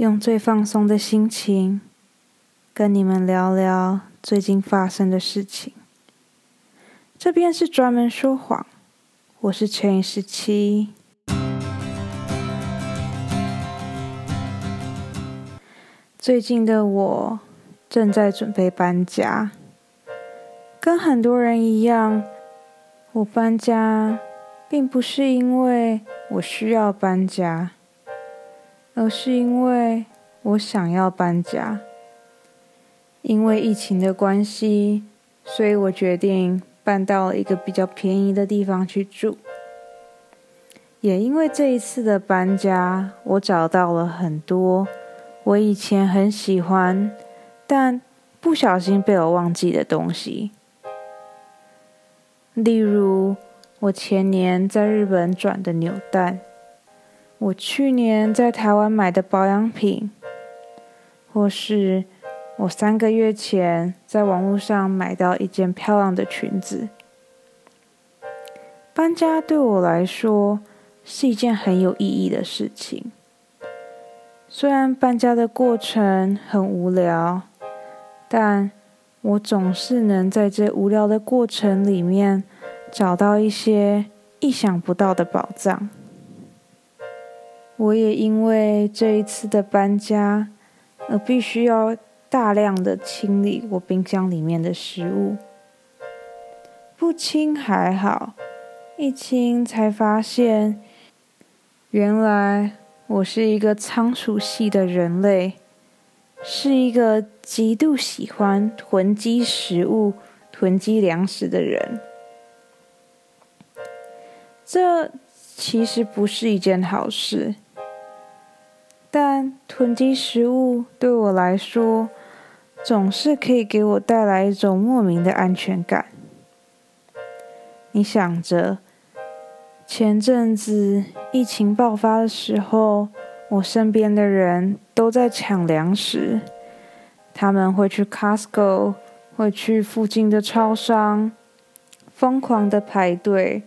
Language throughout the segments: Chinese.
用最放松的心情跟你们聊聊最近发生的事情。这边是专门说谎，我是陈十七。最近的我正在准备搬家，跟很多人一样，我搬家并不是因为我需要搬家。而是因为我想要搬家，因为疫情的关系，所以我决定搬到了一个比较便宜的地方去住。也因为这一次的搬家，我找到了很多我以前很喜欢，但不小心被我忘记的东西，例如我前年在日本转的扭蛋。我去年在台湾买的保养品，或是我三个月前在网络上买到一件漂亮的裙子。搬家对我来说是一件很有意义的事情。虽然搬家的过程很无聊，但我总是能在这无聊的过程里面找到一些意想不到的宝藏。我也因为这一次的搬家，而必须要大量的清理我冰箱里面的食物。不清还好，一清才发现，原来我是一个仓鼠系的人类，是一个极度喜欢囤积食物、囤积粮食的人。这其实不是一件好事。但囤积食物对我来说，总是可以给我带来一种莫名的安全感。你想着，前阵子疫情爆发的时候，我身边的人都在抢粮食，他们会去 Costco，会去附近的超商，疯狂的排队，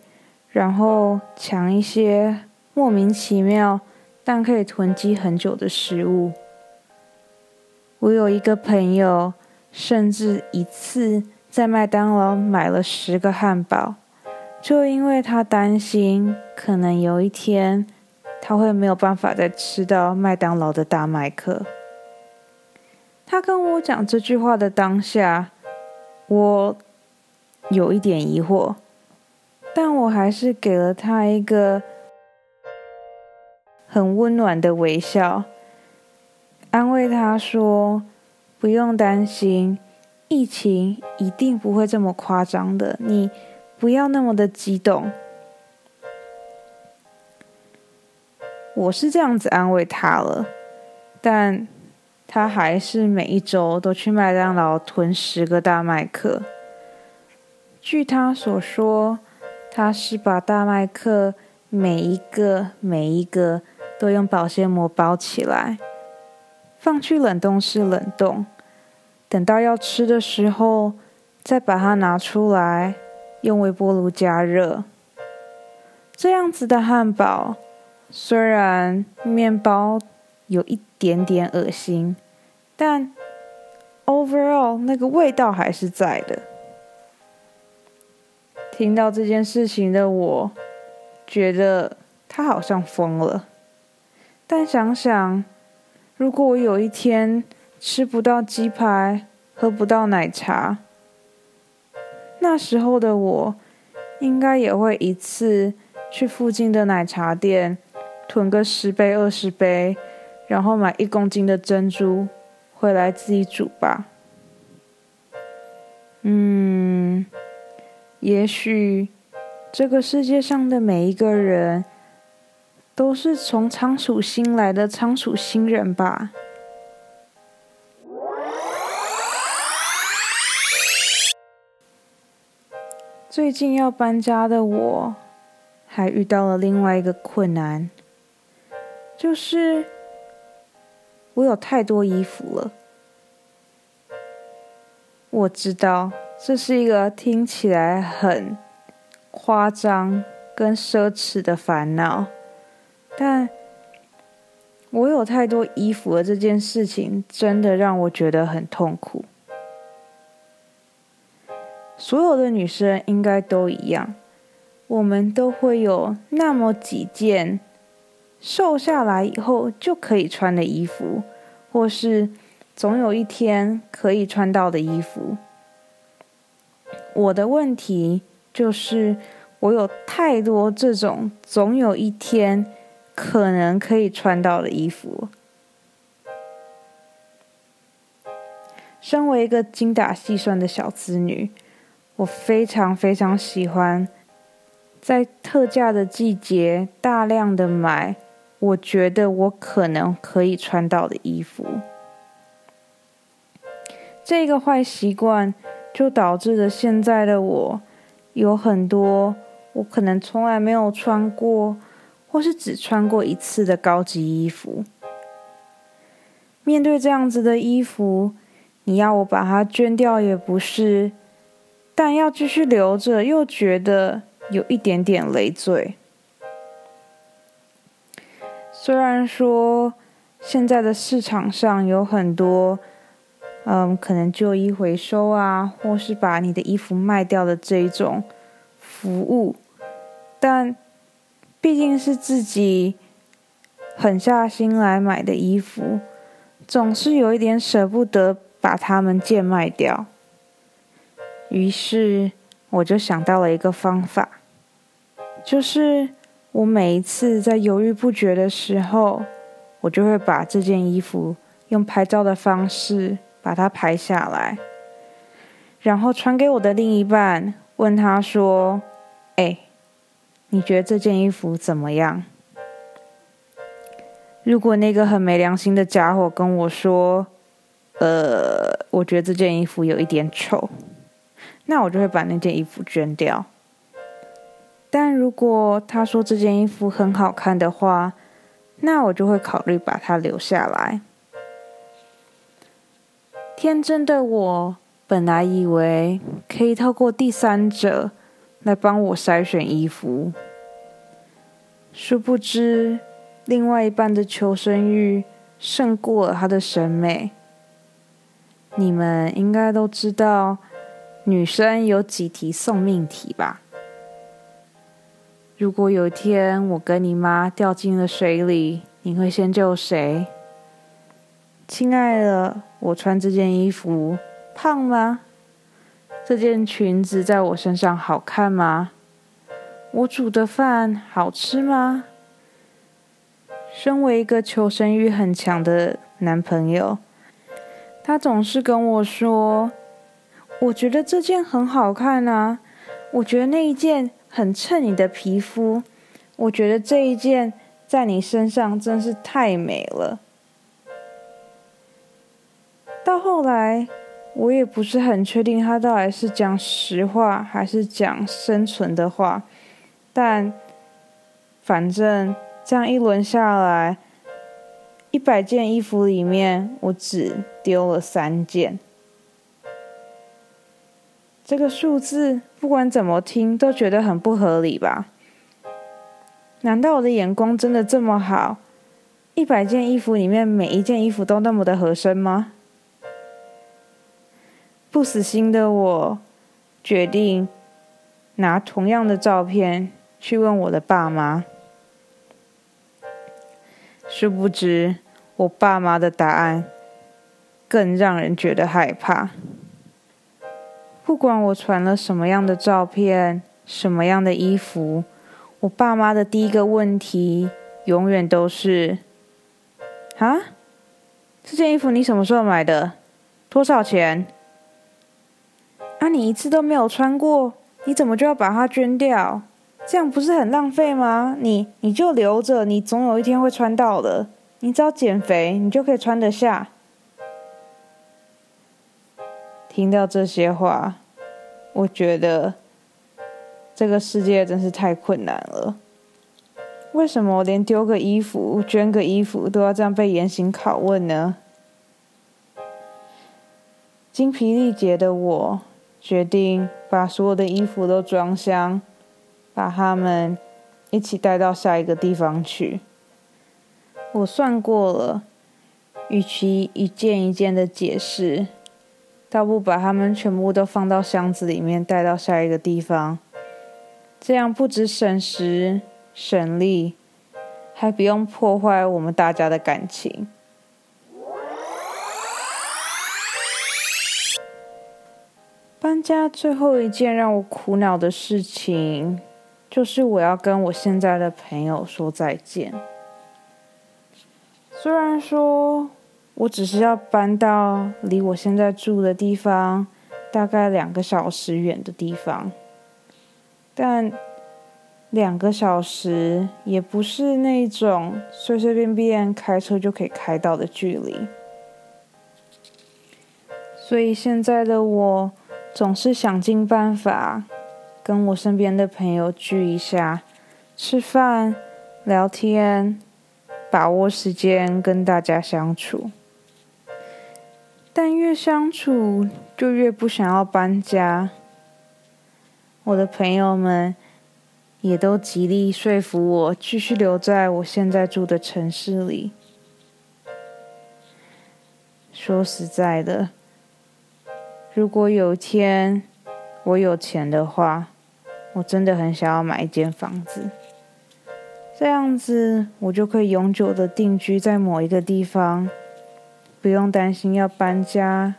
然后抢一些莫名其妙。但可以囤积很久的食物。我有一个朋友，甚至一次在麦当劳买了十个汉堡，就因为他担心可能有一天他会没有办法再吃到麦当劳的大麦克。他跟我讲这句话的当下，我有一点疑惑，但我还是给了他一个。很温暖的微笑，安慰他说：“不用担心，疫情一定不会这么夸张的，你不要那么的激动。”我是这样子安慰他了，但他还是每一周都去麦当劳囤十个大麦克。据他所说，他是把大麦克每一个每一个。都用保鲜膜包起来，放去冷冻室冷冻。等到要吃的时候，再把它拿出来，用微波炉加热。这样子的汉堡，虽然面包有一点点恶心，但 overall 那个味道还是在的。听到这件事情的我，觉得他好像疯了。但想想，如果我有一天吃不到鸡排，喝不到奶茶，那时候的我，应该也会一次去附近的奶茶店囤个十杯、二十杯，然后买一公斤的珍珠回来自己煮吧。嗯，也许这个世界上的每一个人。都是从仓鼠星来的仓鼠星人吧。最近要搬家的我，还遇到了另外一个困难，就是我有太多衣服了。我知道这是一个听起来很夸张跟奢侈的烦恼。但我有太多衣服的这件事情，真的让我觉得很痛苦。所有的女生应该都一样，我们都会有那么几件瘦下来以后就可以穿的衣服，或是总有一天可以穿到的衣服。我的问题就是，我有太多这种总有一天。可能可以穿到的衣服。身为一个精打细算的小资女，我非常非常喜欢在特价的季节大量的买我觉得我可能可以穿到的衣服。这个坏习惯就导致了现在的我有很多我可能从来没有穿过。或是只穿过一次的高级衣服，面对这样子的衣服，你要我把它捐掉也不是，但要继续留着又觉得有一点点累赘。虽然说现在的市场上有很多，嗯，可能旧衣回收啊，或是把你的衣服卖掉的这一种服务，但。毕竟是自己狠下心来买的衣服，总是有一点舍不得把它们贱卖掉。于是我就想到了一个方法，就是我每一次在犹豫不决的时候，我就会把这件衣服用拍照的方式把它拍下来，然后传给我的另一半，问他说：“哎。”你觉得这件衣服怎么样？如果那个很没良心的家伙跟我说：“呃，我觉得这件衣服有一点丑”，那我就会把那件衣服捐掉。但如果他说这件衣服很好看的话，那我就会考虑把它留下来。天真的我本来以为可以透过第三者。来帮我筛选衣服，殊不知，另外一半的求生欲胜过了他的审美。你们应该都知道，女生有几题送命题吧？如果有一天我跟你妈掉进了水里，你会先救谁？亲爱的，我穿这件衣服胖吗？这件裙子在我身上好看吗？我煮的饭好吃吗？身为一个求生欲很强的男朋友，他总是跟我说：“我觉得这件很好看啊，我觉得那一件很衬你的皮肤，我觉得这一件在你身上真是太美了。”到后来。我也不是很确定他到底是讲实话还是讲生存的话，但反正这样一轮下来，一百件衣服里面我只丢了三件。这个数字不管怎么听都觉得很不合理吧？难道我的眼光真的这么好？一百件衣服里面每一件衣服都那么的合身吗？不死心的我，决定拿同样的照片去问我的爸妈。殊不知，我爸妈的答案更让人觉得害怕。不管我传了什么样的照片、什么样的衣服，我爸妈的第一个问题永远都是：“啊，这件衣服你什么时候买的？多少钱？”那你一次都没有穿过，你怎么就要把它捐掉？这样不是很浪费吗？你你就留着，你总有一天会穿到的。你只要减肥，你就可以穿得下。听到这些话，我觉得这个世界真是太困难了。为什么我连丢个衣服、捐个衣服都要这样被严刑拷问呢？精疲力竭的我。决定把所有的衣服都装箱，把它们一起带到下一个地方去。我算过了，与其一件一件的解释，倒不把它们全部都放到箱子里面带到下一个地方，这样不止省时省力，还不用破坏我们大家的感情。搬家最后一件让我苦恼的事情，就是我要跟我现在的朋友说再见。虽然说我只是要搬到离我现在住的地方大概两个小时远的地方，但两个小时也不是那种随随便便开车就可以开到的距离，所以现在的我。总是想尽办法跟我身边的朋友聚一下，吃饭、聊天，把握时间跟大家相处。但越相处就越不想要搬家。我的朋友们也都极力说服我继续留在我现在住的城市里。说实在的。如果有一天我有钱的话，我真的很想要买一间房子，这样子我就可以永久的定居在某一个地方，不用担心要搬家，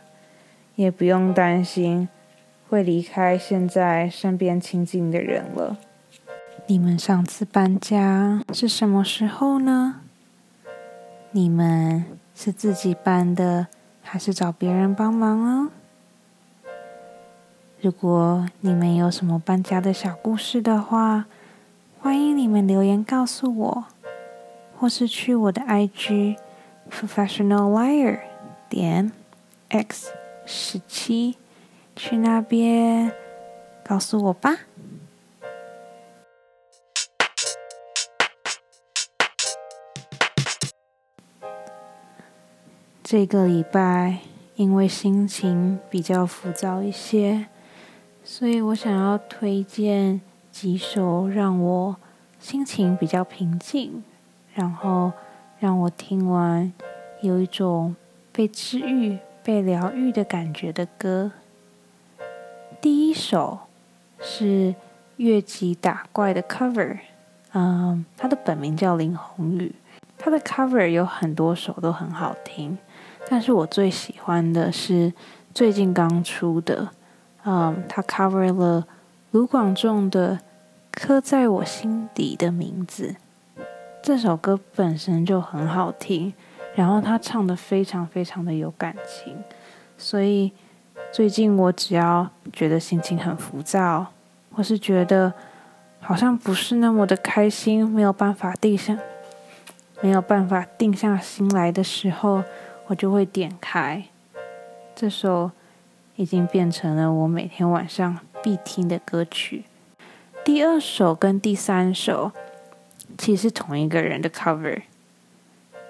也不用担心会离开现在身边亲近的人了。你们上次搬家是什么时候呢？你们是自己搬的，还是找别人帮忙哦？如果你们有什么搬家的小故事的话，欢迎你们留言告诉我，或是去我的 IG professional liar 点 x 十七去那边告诉我吧。这个礼拜因为心情比较浮躁一些。所以我想要推荐几首让我心情比较平静，然后让我听完有一种被治愈、被疗愈的感觉的歌。第一首是越级打怪的 cover，嗯，他的本名叫林宏宇，他的 cover 有很多首都很好听，但是我最喜欢的是最近刚出的。嗯，他 cover 了卢广仲的《刻在我心底的名字》这首歌本身就很好听，然后他唱的非常非常的有感情，所以最近我只要觉得心情很浮躁，或是觉得好像不是那么的开心，没有办法定下没有办法定下心来的时候，我就会点开这首。已经变成了我每天晚上必听的歌曲。第二首跟第三首其实是同一个人的 cover，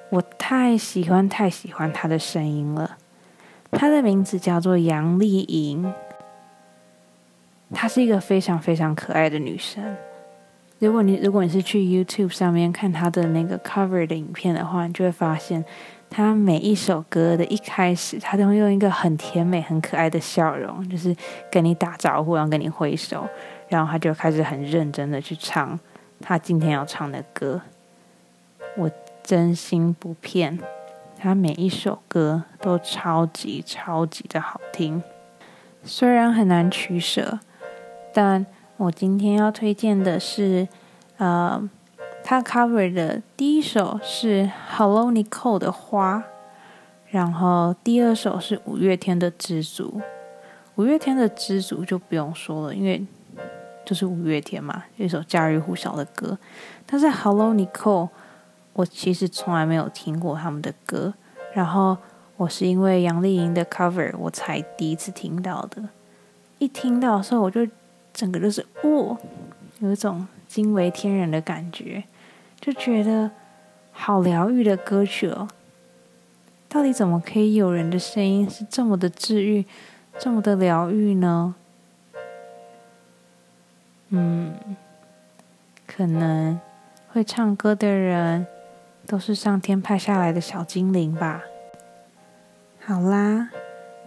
我太喜欢太喜欢他的声音了。他的名字叫做杨丽莹，她是一个非常非常可爱的女生。如果你如果你是去 YouTube 上面看她的那个 cover 的影片的话，你就会发现。他每一首歌的一开始，他都会用一个很甜美、很可爱的笑容，就是跟你打招呼，然后跟你挥手，然后他就开始很认真的去唱他今天要唱的歌。我真心不骗，他每一首歌都超级超级的好听。虽然很难取舍，但我今天要推荐的是，呃。他 cover 的第一首是 Hello Nicole 的花，然后第二首是五月天的知足。五月天的知足就不用说了，因为就是五月天嘛，一首家喻户晓的歌。但是 Hello Nicole，我其实从来没有听过他们的歌，然后我是因为杨丽莹的 cover 我才第一次听到的。一听到的时候，我就整个就是哦，有一种惊为天人的感觉。就觉得好疗愈的歌曲哦，到底怎么可以有人的声音是这么的治愈，这么的疗愈呢？嗯，可能会唱歌的人都是上天派下来的小精灵吧。好啦，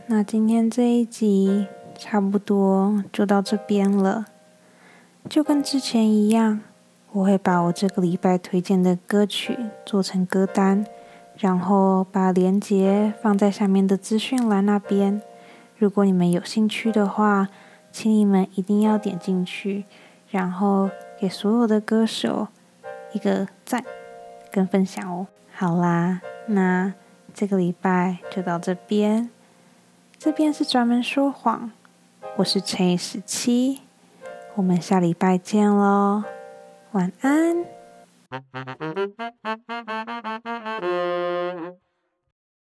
那今天这一集差不多就到这边了。就跟之前一样，我会把我这个礼拜推荐的歌曲做成歌单，然后把链接放在下面的资讯栏那边。如果你们有兴趣的话，请你们一定要点进去，然后给所有的歌手一个赞跟分享哦。好啦，那。这个礼拜就到这边，这边是专门说谎，我是陈以十七，我们下礼拜见喽，晚安。